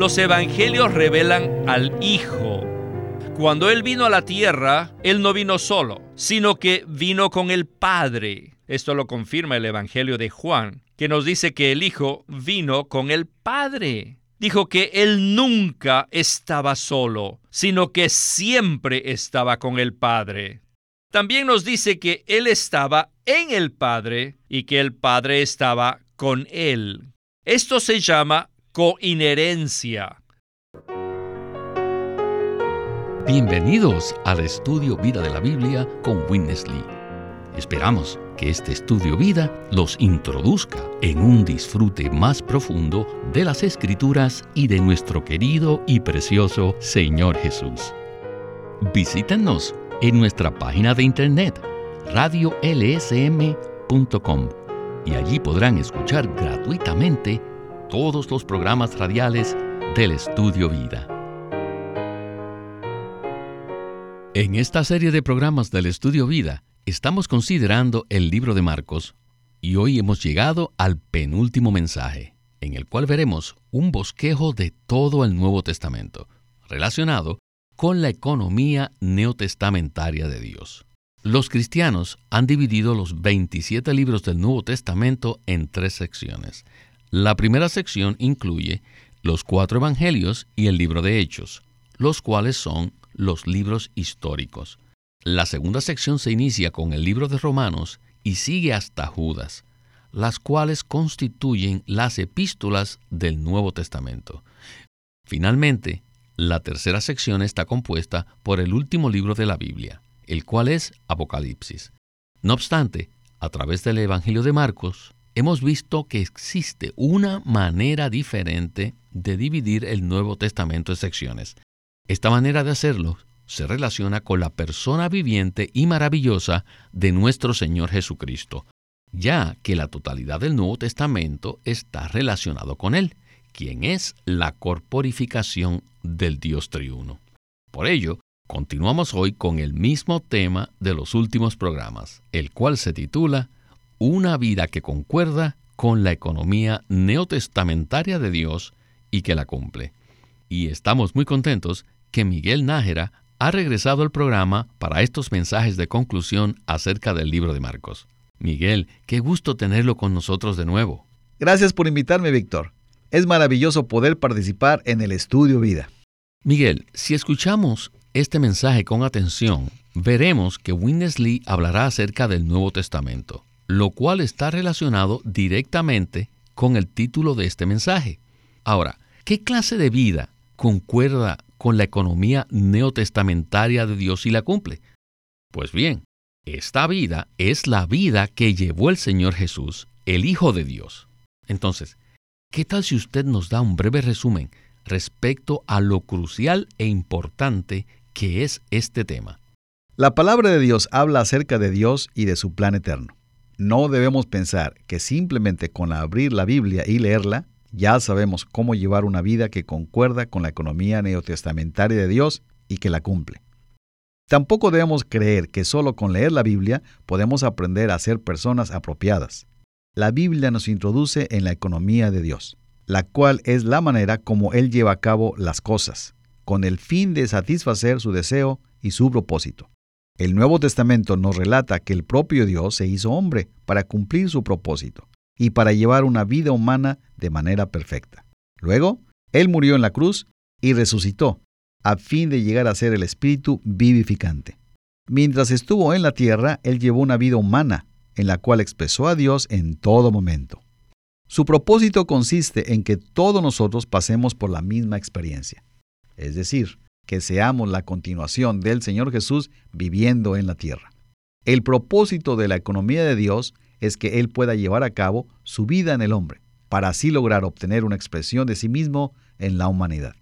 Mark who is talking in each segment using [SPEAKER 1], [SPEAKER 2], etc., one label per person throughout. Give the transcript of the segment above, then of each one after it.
[SPEAKER 1] Los evangelios revelan al Hijo. Cuando Él vino a la tierra, Él no vino solo, sino que vino con el Padre. Esto lo confirma el Evangelio de Juan, que nos dice que el Hijo vino con el Padre. Dijo que Él nunca estaba solo, sino que siempre estaba con el Padre. También nos dice que Él estaba en el Padre y que el Padre estaba con Él. Esto se llama coinherencia.
[SPEAKER 2] Bienvenidos al estudio Vida de la Biblia con Witness Lee. Esperamos que este estudio vida los introduzca en un disfrute más profundo de las escrituras y de nuestro querido y precioso Señor Jesús. Visítenos en nuestra página de internet radiolsm.com y allí podrán escuchar gratuitamente todos los programas radiales del Estudio Vida. En esta serie de programas del Estudio Vida estamos considerando el libro de Marcos y hoy hemos llegado al penúltimo mensaje, en el cual veremos un bosquejo de todo el Nuevo Testamento, relacionado con la economía neotestamentaria de Dios. Los cristianos han dividido los 27 libros del Nuevo Testamento en tres secciones. La primera sección incluye los cuatro evangelios y el libro de Hechos, los cuales son los libros históricos. La segunda sección se inicia con el libro de Romanos y sigue hasta Judas, las cuales constituyen las epístolas del Nuevo Testamento. Finalmente, la tercera sección está compuesta por el último libro de la Biblia, el cual es Apocalipsis. No obstante, a través del Evangelio de Marcos, hemos visto que existe una manera diferente de dividir el Nuevo Testamento en secciones. Esta manera de hacerlo se relaciona con la persona viviente y maravillosa de nuestro Señor Jesucristo, ya que la totalidad del Nuevo Testamento está relacionado con Él quien es la corporificación del Dios triuno. Por ello, continuamos hoy con el mismo tema de los últimos programas, el cual se titula Una vida que concuerda con la economía neotestamentaria de Dios y que la cumple. Y estamos muy contentos que Miguel Nájera ha regresado al programa para estos mensajes de conclusión acerca del libro de Marcos. Miguel, qué gusto tenerlo con nosotros de nuevo.
[SPEAKER 3] Gracias por invitarme, Víctor. Es maravilloso poder participar en el estudio vida.
[SPEAKER 2] Miguel, si escuchamos este mensaje con atención, veremos que Winnesley hablará acerca del Nuevo Testamento, lo cual está relacionado directamente con el título de este mensaje. Ahora, ¿qué clase de vida concuerda con la economía neotestamentaria de Dios y la cumple? Pues bien, esta vida es la vida que llevó el Señor Jesús, el Hijo de Dios. Entonces, ¿Qué tal si usted nos da un breve resumen respecto a lo crucial e importante que es este tema?
[SPEAKER 3] La palabra de Dios habla acerca de Dios y de su plan eterno. No debemos pensar que simplemente con abrir la Biblia y leerla ya sabemos cómo llevar una vida que concuerda con la economía neotestamentaria de Dios y que la cumple. Tampoco debemos creer que solo con leer la Biblia podemos aprender a ser personas apropiadas la Biblia nos introduce en la economía de Dios, la cual es la manera como Él lleva a cabo las cosas, con el fin de satisfacer su deseo y su propósito. El Nuevo Testamento nos relata que el propio Dios se hizo hombre para cumplir su propósito y para llevar una vida humana de manera perfecta. Luego, Él murió en la cruz y resucitó, a fin de llegar a ser el Espíritu vivificante. Mientras estuvo en la tierra, Él llevó una vida humana en la cual expresó a Dios en todo momento. Su propósito consiste en que todos nosotros pasemos por la misma experiencia, es decir, que seamos la continuación del Señor Jesús viviendo en la tierra. El propósito de la economía de Dios es que Él pueda llevar a cabo su vida en el hombre, para así lograr obtener una expresión de sí mismo en la humanidad.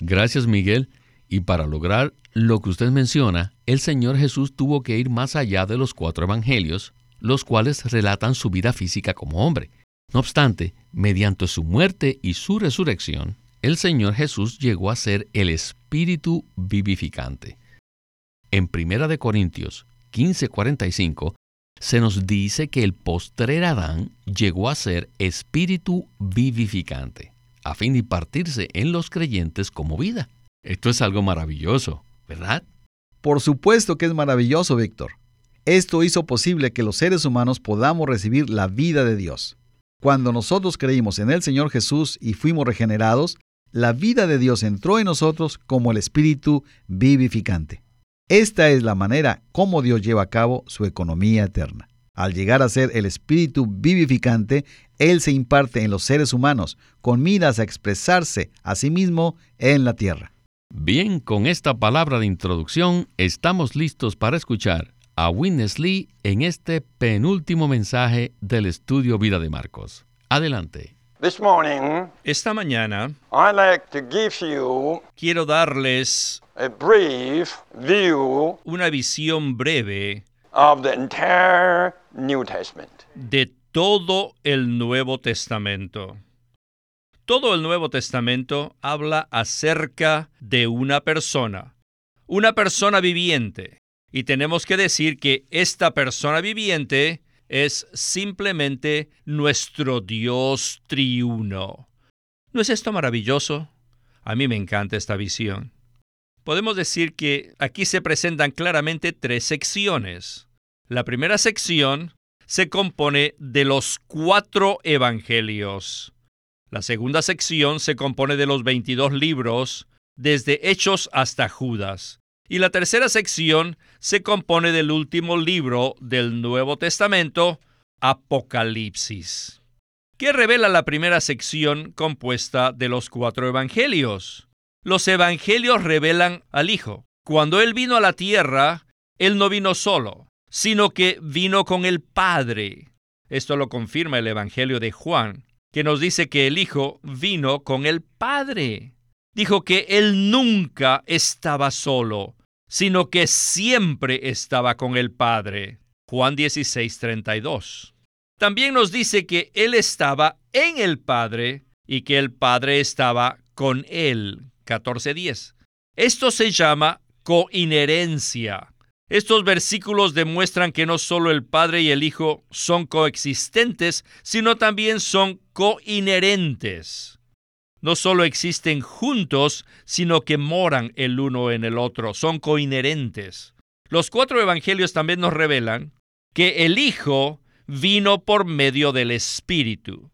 [SPEAKER 2] Gracias Miguel. Y para lograr lo que usted menciona, el Señor Jesús tuvo que ir más allá de los cuatro evangelios los cuales relatan su vida física como hombre. No obstante, mediante su muerte y su resurrección, el Señor Jesús llegó a ser el Espíritu vivificante. En 1 Corintios 15:45 se nos dice que el postrer Adán llegó a ser Espíritu vivificante. a fin de impartirse en los creyentes como vida. Esto es algo maravilloso, ¿verdad?
[SPEAKER 3] Por supuesto que es maravilloso, Víctor. Esto hizo posible que los seres humanos podamos recibir la vida de Dios. Cuando nosotros creímos en el Señor Jesús y fuimos regenerados, la vida de Dios entró en nosotros como el Espíritu vivificante. Esta es la manera como Dios lleva a cabo su economía eterna. Al llegar a ser el Espíritu vivificante, Él se imparte en los seres humanos con miras a expresarse a sí mismo en la tierra.
[SPEAKER 2] Bien, con esta palabra de introducción estamos listos para escuchar a Witness Lee en este penúltimo mensaje del estudio Vida de Marcos. Adelante.
[SPEAKER 1] Esta mañana quiero darles una visión breve de todo el Nuevo Testamento. Todo el Nuevo Testamento habla acerca de una persona, una persona viviente. Y tenemos que decir que esta persona viviente es simplemente nuestro Dios triuno. ¿No es esto maravilloso? A mí me encanta esta visión. Podemos decir que aquí se presentan claramente tres secciones. La primera sección se compone de los cuatro evangelios. La segunda sección se compone de los 22 libros, desde Hechos hasta Judas. Y la tercera sección se compone del último libro del Nuevo Testamento, Apocalipsis. ¿Qué revela la primera sección compuesta de los cuatro evangelios? Los evangelios revelan al Hijo. Cuando Él vino a la tierra, Él no vino solo, sino que vino con el Padre. Esto lo confirma el Evangelio de Juan que nos dice que el Hijo vino con el Padre. Dijo que Él nunca estaba solo, sino que siempre estaba con el Padre. Juan 16, 32. También nos dice que Él estaba en el Padre y que el Padre estaba con Él. 14.10. Esto se llama coinherencia. Estos versículos demuestran que no solo el Padre y el Hijo son coexistentes, sino también son coinherentes. No solo existen juntos, sino que moran el uno en el otro, son coinherentes. Los cuatro evangelios también nos revelan que el Hijo vino por medio del Espíritu.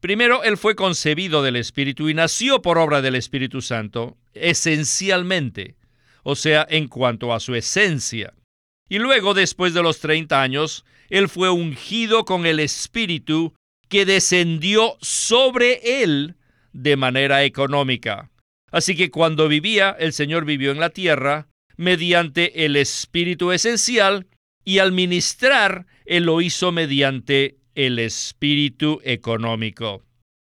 [SPEAKER 1] Primero, Él fue concebido del Espíritu y nació por obra del Espíritu Santo, esencialmente o sea, en cuanto a su esencia. Y luego, después de los 30 años, él fue ungido con el Espíritu que descendió sobre él de manera económica. Así que cuando vivía, el Señor vivió en la tierra mediante el Espíritu esencial y al ministrar, Él lo hizo mediante el Espíritu económico.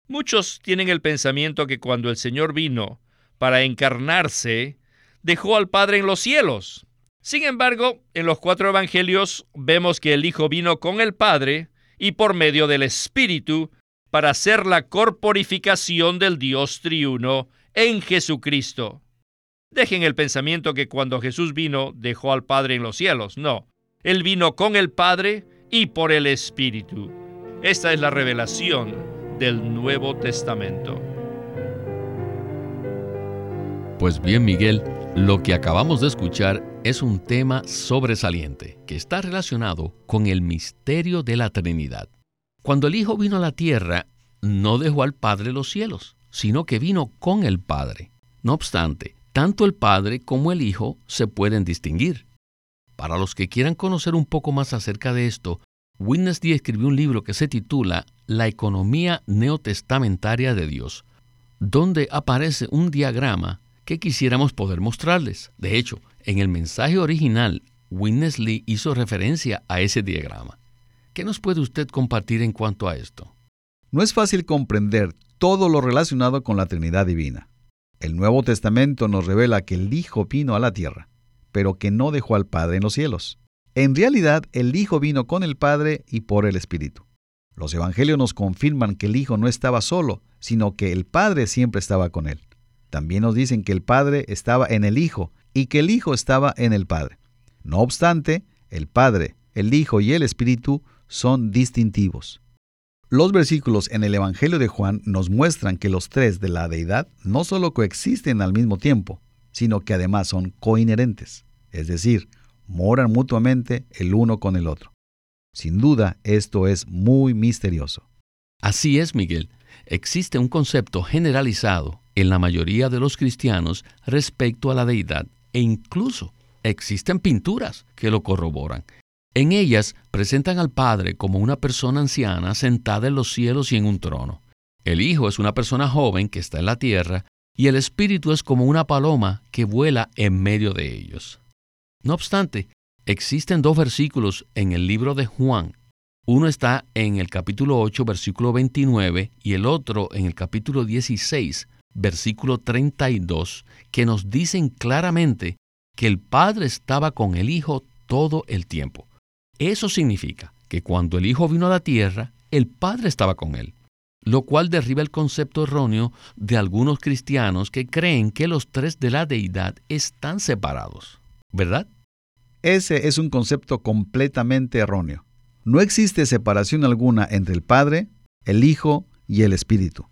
[SPEAKER 1] Muchos tienen el pensamiento que cuando el Señor vino para encarnarse, dejó al Padre en los cielos. Sin embargo, en los cuatro evangelios vemos que el Hijo vino con el Padre y por medio del Espíritu para hacer la corporificación del Dios triuno en Jesucristo. Dejen el pensamiento que cuando Jesús vino dejó al Padre en los cielos. No, Él vino con el Padre y por el Espíritu. Esta es la revelación del Nuevo Testamento.
[SPEAKER 2] Pues bien, Miguel, lo que acabamos de escuchar es un tema sobresaliente que está relacionado con el misterio de la Trinidad. Cuando el Hijo vino a la tierra, no dejó al Padre los cielos, sino que vino con el Padre. No obstante, tanto el Padre como el Hijo se pueden distinguir. Para los que quieran conocer un poco más acerca de esto, Witness escribió un libro que se titula La economía neotestamentaria de Dios, donde aparece un diagrama que quisiéramos poder mostrarles. De hecho, en el mensaje original, Witness Lee hizo referencia a ese diagrama. ¿Qué nos puede usted compartir en cuanto a esto?
[SPEAKER 3] No es fácil comprender todo lo relacionado con la Trinidad Divina. El Nuevo Testamento nos revela que el Hijo vino a la tierra, pero que no dejó al Padre en los cielos. En realidad, el Hijo vino con el Padre y por el Espíritu. Los Evangelios nos confirman que el Hijo no estaba solo, sino que el Padre siempre estaba con él. También nos dicen que el Padre estaba en el Hijo y que el Hijo estaba en el Padre. No obstante, el Padre, el Hijo y el Espíritu son distintivos. Los versículos en el Evangelio de Juan nos muestran que los tres de la deidad no solo coexisten al mismo tiempo, sino que además son coinherentes, es decir, moran mutuamente el uno con el otro. Sin duda, esto es muy misterioso.
[SPEAKER 2] Así es, Miguel. Existe un concepto generalizado en la mayoría de los cristianos respecto a la deidad e incluso existen pinturas que lo corroboran. En ellas presentan al Padre como una persona anciana sentada en los cielos y en un trono. El Hijo es una persona joven que está en la tierra y el Espíritu es como una paloma que vuela en medio de ellos. No obstante, existen dos versículos en el libro de Juan. Uno está en el capítulo 8, versículo 29, y el otro en el capítulo 16, versículo 32, que nos dicen claramente que el Padre estaba con el Hijo todo el tiempo. Eso significa que cuando el Hijo vino a la tierra, el Padre estaba con él, lo cual derriba el concepto erróneo de algunos cristianos que creen que los tres de la deidad están separados. ¿verdad?
[SPEAKER 3] Ese es un concepto completamente erróneo. No existe separación alguna entre el Padre, el Hijo y el Espíritu.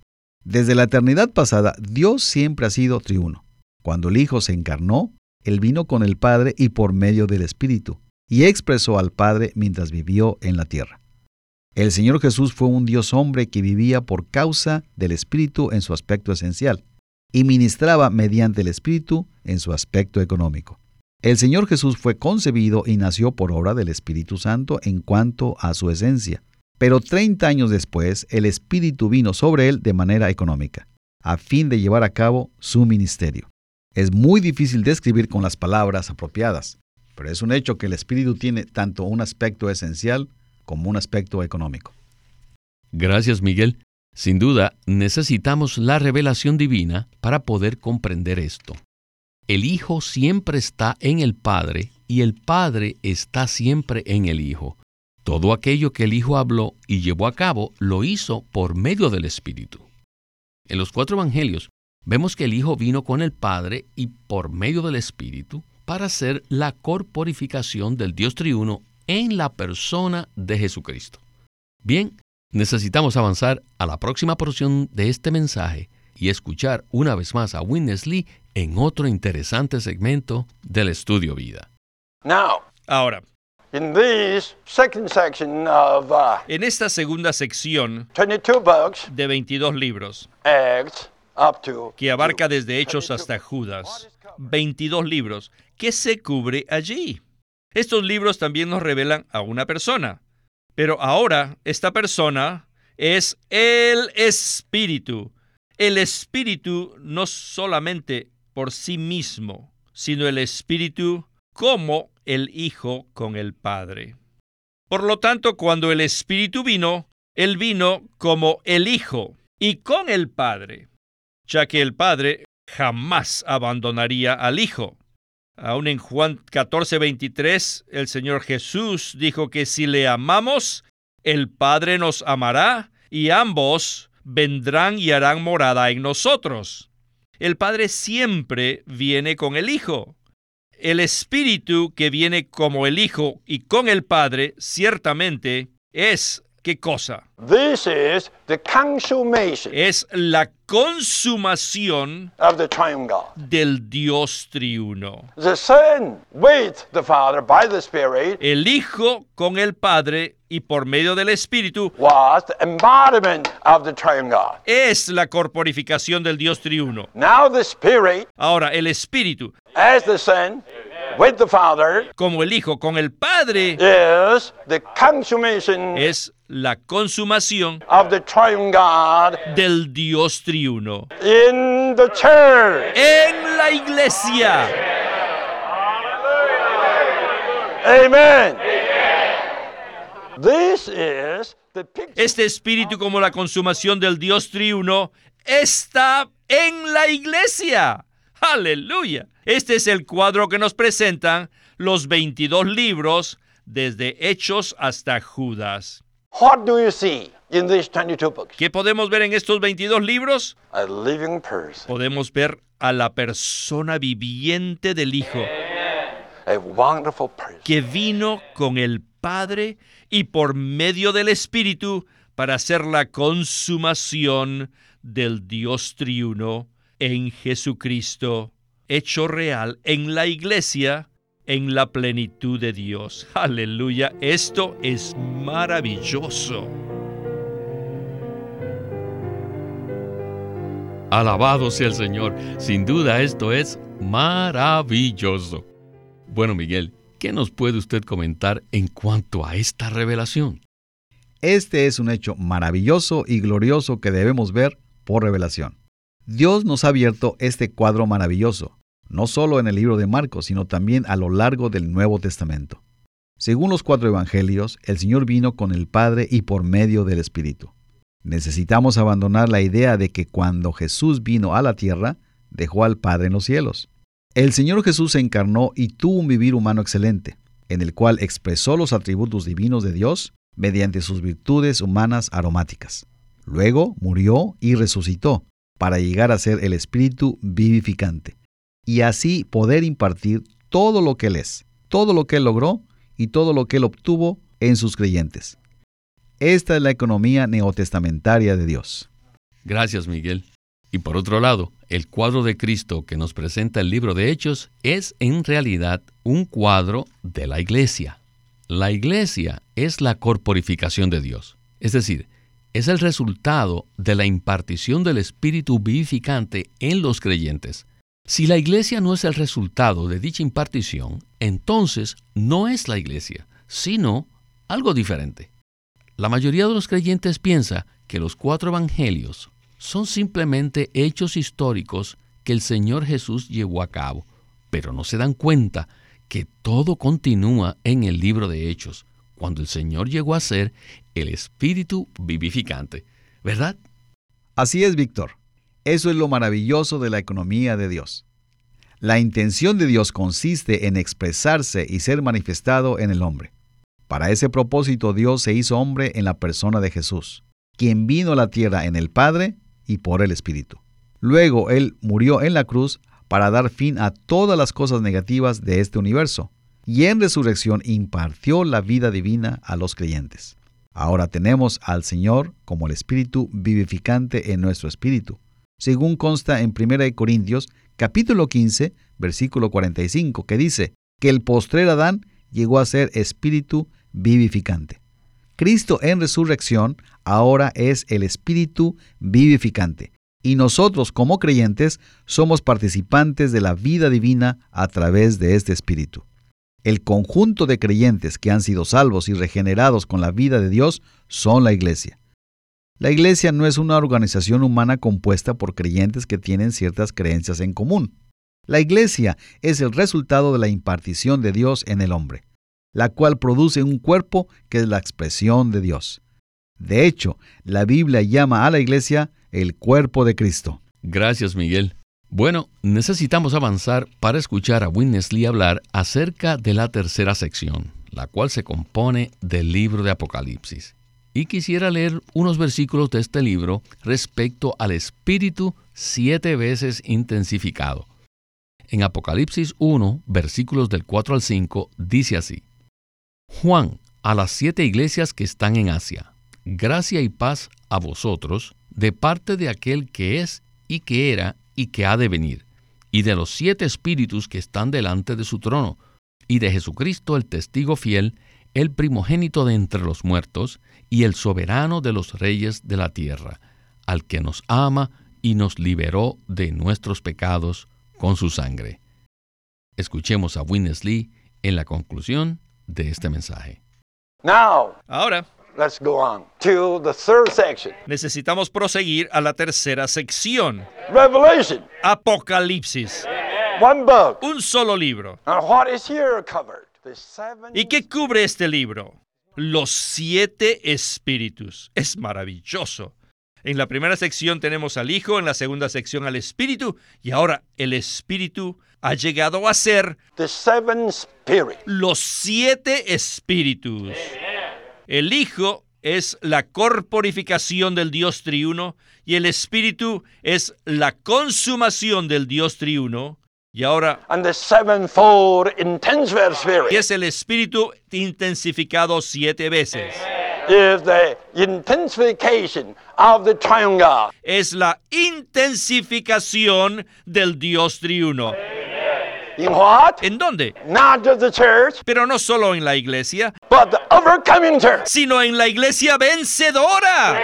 [SPEAKER 3] Desde la eternidad pasada, Dios siempre ha sido triuno. Cuando el Hijo se encarnó, Él vino con el Padre y por medio del Espíritu, y expresó al Padre mientras vivió en la tierra. El Señor Jesús fue un Dios hombre que vivía por causa del Espíritu en su aspecto esencial, y ministraba mediante el Espíritu en su aspecto económico. El Señor Jesús fue concebido y nació por obra del Espíritu Santo en cuanto a su esencia. Pero 30 años después, el Espíritu vino sobre él de manera económica, a fin de llevar a cabo su ministerio. Es muy difícil describir con las palabras apropiadas, pero es un hecho que el Espíritu tiene tanto un aspecto esencial como un aspecto económico.
[SPEAKER 2] Gracias, Miguel. Sin duda, necesitamos la revelación divina para poder comprender esto. El Hijo siempre está en el Padre y el Padre está siempre en el Hijo. Todo aquello que el Hijo habló y llevó a cabo lo hizo por medio del Espíritu. En los cuatro Evangelios vemos que el Hijo vino con el Padre y por medio del Espíritu para hacer la corporificación del Dios triuno en la persona de Jesucristo. Bien, necesitamos avanzar a la próxima porción de este mensaje y escuchar una vez más a Witness Lee en otro interesante segmento del estudio vida.
[SPEAKER 1] Ahora,
[SPEAKER 4] in this second section of, uh,
[SPEAKER 1] en esta segunda sección
[SPEAKER 4] 22 books,
[SPEAKER 1] de 22 libros,
[SPEAKER 4] Acts, up to
[SPEAKER 1] que abarca desde Hechos hasta Judas, 22 libros, ¿qué se cubre allí? Estos libros también nos revelan a una persona, pero ahora esta persona es el Espíritu. El Espíritu no solamente por sí mismo, sino el Espíritu como el Hijo con el Padre. Por lo tanto, cuando el Espíritu vino, Él vino como el Hijo y con el Padre, ya que el Padre jamás abandonaría al Hijo. Aún en Juan 14:23, el Señor Jesús dijo que si le amamos, el Padre nos amará y ambos vendrán y harán morada en nosotros. El Padre siempre viene con el Hijo. El Espíritu que viene como el Hijo y con el Padre ciertamente es ¿qué cosa?
[SPEAKER 4] This is the consummation
[SPEAKER 1] Es la consumación
[SPEAKER 4] of the triune God.
[SPEAKER 1] del Dios triuno.
[SPEAKER 4] The Son with the Father by the Spirit
[SPEAKER 1] El Hijo con el Padre y por medio del Espíritu
[SPEAKER 4] was the embodiment of the triune God.
[SPEAKER 1] es la corporificación del Dios triuno.
[SPEAKER 4] Now the Spirit
[SPEAKER 1] Ahora, el Espíritu,
[SPEAKER 4] as the Son with the Father
[SPEAKER 1] como el Hijo con el Padre,
[SPEAKER 4] is the consummation
[SPEAKER 1] es la consumación
[SPEAKER 4] of the triune God
[SPEAKER 1] del Dios triuno.
[SPEAKER 4] in the church.
[SPEAKER 1] En la iglesia.
[SPEAKER 4] Amen. This is the picture
[SPEAKER 1] Este espíritu como la consumación del Dios triuno está en la iglesia. Aleluya. Este es el cuadro que nos presentan los 22 libros desde Hechos hasta Judas.
[SPEAKER 4] What do you see in these 22 books?
[SPEAKER 1] ¿Qué podemos ver en estos 22 libros?
[SPEAKER 4] A living person,
[SPEAKER 1] Podemos ver a la persona viviente del Hijo
[SPEAKER 4] a wonderful person.
[SPEAKER 1] que vino con el Padre y por medio del Espíritu para ser la consumación del Dios triuno en Jesucristo, hecho real en la iglesia, en la plenitud de Dios. Aleluya, esto es maravilloso.
[SPEAKER 2] Alabado sea el Señor. Sin duda esto es maravilloso. Bueno, Miguel, ¿qué nos puede usted comentar en cuanto a esta revelación?
[SPEAKER 3] Este es un hecho maravilloso y glorioso que debemos ver por revelación. Dios nos ha abierto este cuadro maravilloso, no solo en el libro de Marcos, sino también a lo largo del Nuevo Testamento. Según los cuatro evangelios, el Señor vino con el Padre y por medio del Espíritu. Necesitamos abandonar la idea de que cuando Jesús vino a la tierra, dejó al Padre en los cielos. El Señor Jesús se encarnó y tuvo un vivir humano excelente, en el cual expresó los atributos divinos de Dios mediante sus virtudes humanas aromáticas. Luego murió y resucitó para llegar a ser el Espíritu vivificante y así poder impartir todo lo que Él es, todo lo que Él logró y todo lo que Él obtuvo en sus creyentes. Esta es la economía neotestamentaria de Dios.
[SPEAKER 2] Gracias, Miguel. Y por otro lado, el cuadro de Cristo que nos presenta el libro de Hechos es en realidad un cuadro de la iglesia. La iglesia es la corporificación de Dios, es decir, es el resultado de la impartición del Espíritu vivificante en los creyentes. Si la iglesia no es el resultado de dicha impartición, entonces no es la iglesia, sino algo diferente. La mayoría de los creyentes piensa que los cuatro evangelios son simplemente hechos históricos que el Señor Jesús llevó a cabo, pero no se dan cuenta que todo continúa en el libro de Hechos, cuando el Señor llegó a ser el Espíritu vivificante, ¿verdad?
[SPEAKER 3] Así es, Víctor. Eso es lo maravilloso de la economía de Dios. La intención de Dios consiste en expresarse y ser manifestado en el hombre. Para ese propósito Dios se hizo hombre en la persona de Jesús, quien vino a la tierra en el Padre y por el Espíritu. Luego Él murió en la cruz para dar fin a todas las cosas negativas de este universo, y en resurrección impartió la vida divina a los creyentes. Ahora tenemos al Señor como el Espíritu vivificante en nuestro espíritu, según consta en 1 Corintios capítulo 15, versículo 45, que dice que el postrer Adán llegó a ser espíritu vivificante. Cristo en resurrección ahora es el Espíritu vivificante. Y nosotros como creyentes somos participantes de la vida divina a través de este Espíritu. El conjunto de creyentes que han sido salvos y regenerados con la vida de Dios son la iglesia. La iglesia no es una organización humana compuesta por creyentes que tienen ciertas creencias en común. La iglesia es el resultado de la impartición de Dios en el hombre la cual produce un cuerpo que es la expresión de Dios. De hecho, la Biblia llama a la iglesia el cuerpo de Cristo.
[SPEAKER 2] Gracias, Miguel. Bueno, necesitamos avanzar para escuchar a Lee hablar acerca de la tercera sección, la cual se compone del libro de Apocalipsis. Y quisiera leer unos versículos de este libro respecto al Espíritu siete veces intensificado. En Apocalipsis 1, versículos del 4 al 5, dice así. Juan, a las siete iglesias que están en Asia, gracia y paz a vosotros de parte de aquel que es y que era y que ha de venir, y de los siete espíritus que están delante de su trono, y de Jesucristo el testigo fiel, el primogénito de entre los muertos, y el soberano de los reyes de la tierra, al que nos ama y nos liberó de nuestros pecados con su sangre. Escuchemos a Winnesley en la conclusión de este mensaje.
[SPEAKER 1] Ahora,
[SPEAKER 4] let's go on to the third section.
[SPEAKER 1] necesitamos proseguir a la tercera sección.
[SPEAKER 4] Revelation,
[SPEAKER 1] Apocalipsis.
[SPEAKER 4] one book.
[SPEAKER 1] Un solo libro.
[SPEAKER 4] And what is here covered?
[SPEAKER 1] ¿Y qué cubre este libro? Los siete espíritus. Es maravilloso. En la primera sección tenemos al Hijo, en la segunda sección al Espíritu, y ahora el Espíritu ha llegado a ser
[SPEAKER 4] the seven spirits.
[SPEAKER 1] los siete espíritus. El Hijo es la corporificación del Dios triuno y el Espíritu es la consumación del Dios triuno. Y ahora,
[SPEAKER 4] And the sevenfold intensive
[SPEAKER 1] ¿qué
[SPEAKER 4] spirit.
[SPEAKER 1] es el Espíritu intensificado siete veces?
[SPEAKER 4] is the intensification of the triune God.
[SPEAKER 1] Es la intensificación del Dios triuno.
[SPEAKER 4] In what?
[SPEAKER 1] ¿En dónde?
[SPEAKER 4] Not just the church,
[SPEAKER 1] Pero no solo en la iglesia,
[SPEAKER 4] but the overcoming church.
[SPEAKER 1] sino en la iglesia vencedora.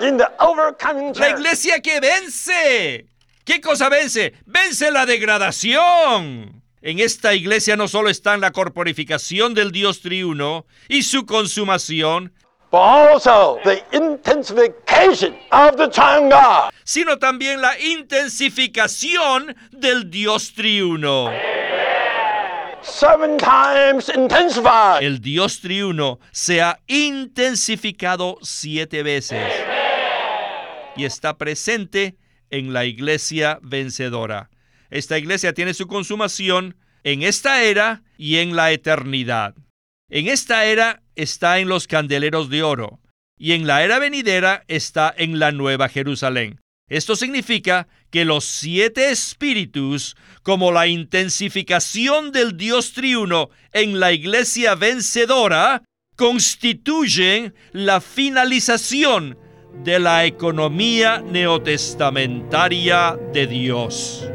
[SPEAKER 4] In the overcoming
[SPEAKER 1] La
[SPEAKER 4] church.
[SPEAKER 1] iglesia que vence. ¿Qué cosa vence? Vence la degradación. En esta iglesia no solo está la corporificación del Dios triuno y su consumación,
[SPEAKER 4] But also the intensification of the triune God.
[SPEAKER 1] sino también la intensificación del Dios triuno.
[SPEAKER 4] Seven times intensified.
[SPEAKER 1] El Dios triuno se ha intensificado siete veces y está presente en la iglesia vencedora. Esta iglesia tiene su consumación en esta era y en la eternidad. En esta era está en los candeleros de oro y en la era venidera está en la nueva Jerusalén. Esto significa que los siete espíritus, como la intensificación del Dios triuno en la iglesia vencedora, constituyen la finalización de la economía neotestamentaria de Dios.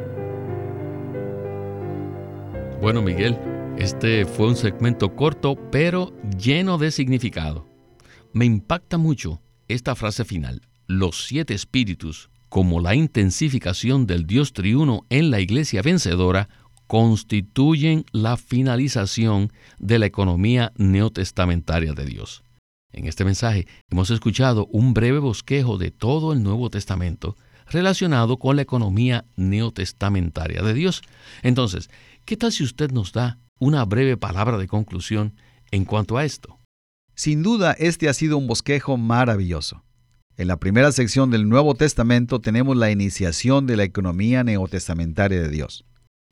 [SPEAKER 2] Bueno, Miguel, este fue un segmento corto, pero lleno de significado. Me impacta mucho esta frase final. Los siete espíritus, como la intensificación del Dios triuno en la iglesia vencedora, constituyen la finalización de la economía neotestamentaria de Dios. En este mensaje hemos escuchado un breve bosquejo de todo el Nuevo Testamento relacionado con la economía neotestamentaria de Dios. Entonces, ¿qué tal si usted nos da una breve palabra de conclusión en cuanto a esto?
[SPEAKER 3] Sin duda, este ha sido un bosquejo maravilloso. En la primera sección del Nuevo Testamento tenemos la iniciación de la economía neotestamentaria de Dios.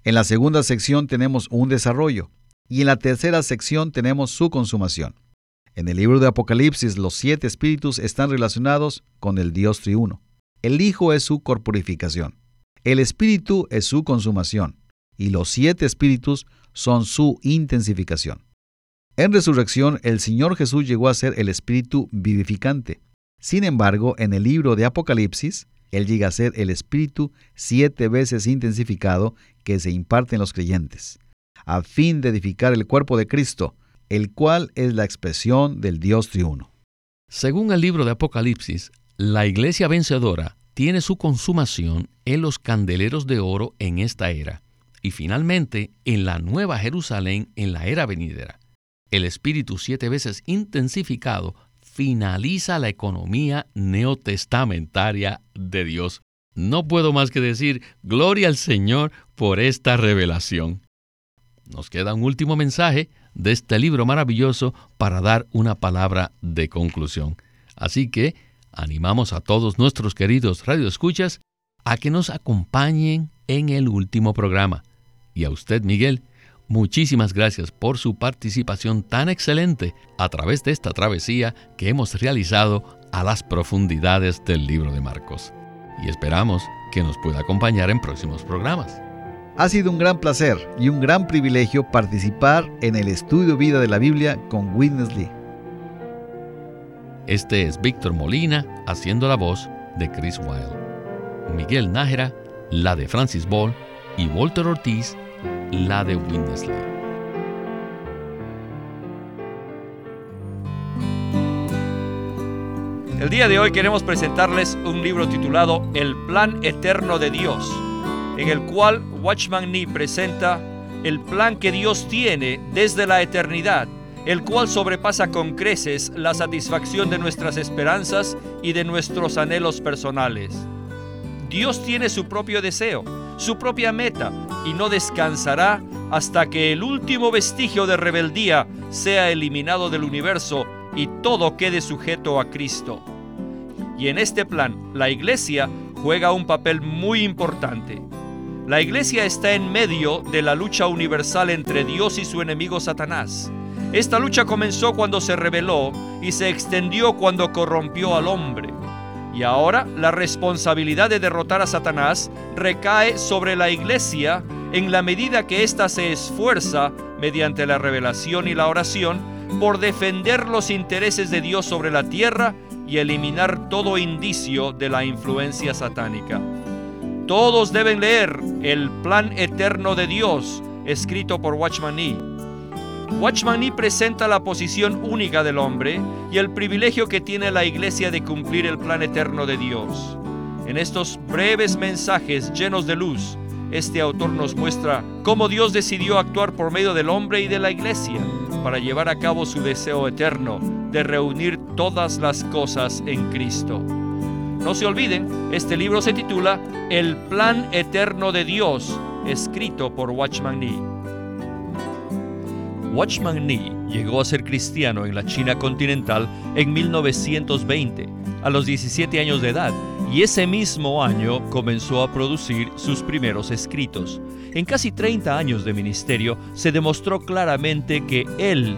[SPEAKER 3] En la segunda sección tenemos un desarrollo. Y en la tercera sección tenemos su consumación. En el libro de Apocalipsis los siete espíritus están relacionados con el Dios triuno. El Hijo es su corporificación. El Espíritu es su consumación. Y los siete espíritus son su intensificación. En resurrección, el Señor Jesús llegó a ser el Espíritu vivificante. Sin embargo, en el libro de Apocalipsis, Él llega a ser el Espíritu siete veces intensificado que se imparte en los creyentes, a fin de edificar el cuerpo de Cristo, el cual es la expresión del Dios triuno.
[SPEAKER 2] Según el libro de Apocalipsis, la iglesia vencedora tiene su consumación en los candeleros de oro en esta era y finalmente en la nueva Jerusalén en la era venidera. El Espíritu siete veces intensificado finaliza la economía neotestamentaria de Dios. No puedo más que decir gloria al Señor por esta revelación. Nos queda un último mensaje de este libro maravilloso para dar una palabra de conclusión. Así que animamos a todos nuestros queridos radioescuchas a que nos acompañen en el último programa. Y a usted, Miguel, muchísimas gracias por su participación tan excelente a través de esta travesía que hemos realizado a las profundidades del libro de Marcos. Y esperamos que nos pueda acompañar en próximos programas.
[SPEAKER 3] Ha sido un gran placer y un gran privilegio participar en el estudio vida de la Biblia con Witness Lee.
[SPEAKER 2] Este es Víctor Molina haciendo la voz de Chris Wilde. Miguel Nájera, la de Francis Ball, y Walter Ortiz, la de Winnesley.
[SPEAKER 1] El día de hoy queremos presentarles un libro titulado El Plan Eterno de Dios, en el cual Watchman Nee presenta el plan que Dios tiene desde la eternidad, el cual sobrepasa con creces la satisfacción de nuestras esperanzas y de nuestros anhelos personales. Dios tiene su propio deseo, su propia meta, y no descansará hasta que el último vestigio de rebeldía sea eliminado del universo y todo quede sujeto a Cristo. Y en este plan, la iglesia juega un papel muy importante. La iglesia está en medio de la lucha universal entre Dios y su enemigo Satanás. Esta lucha comenzó cuando se rebeló y se extendió cuando corrompió al hombre. Y ahora la responsabilidad de derrotar a Satanás recae sobre la iglesia en la medida que ésta se esfuerza mediante la revelación y la oración por defender los intereses de Dios sobre la tierra y eliminar todo indicio de la influencia satánica. Todos deben leer El Plan Eterno de Dios, escrito por Watchman Nee. Watchman Nee presenta la posición única del hombre y el privilegio que tiene la iglesia de cumplir el plan eterno de Dios. En estos breves mensajes llenos de luz, este autor nos muestra cómo Dios decidió actuar por medio del hombre y de la iglesia para llevar a cabo su deseo eterno de reunir todas las cosas en Cristo. No se olviden, este libro se titula El Plan Eterno de Dios, escrito por Watchman Nee. Watchman Nee llegó a ser cristiano en la China continental en 1920, a los 17 años de edad, y ese mismo año comenzó a producir sus primeros escritos. En casi 30 años de ministerio se demostró claramente que él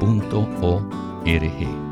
[SPEAKER 2] www.ecc.org.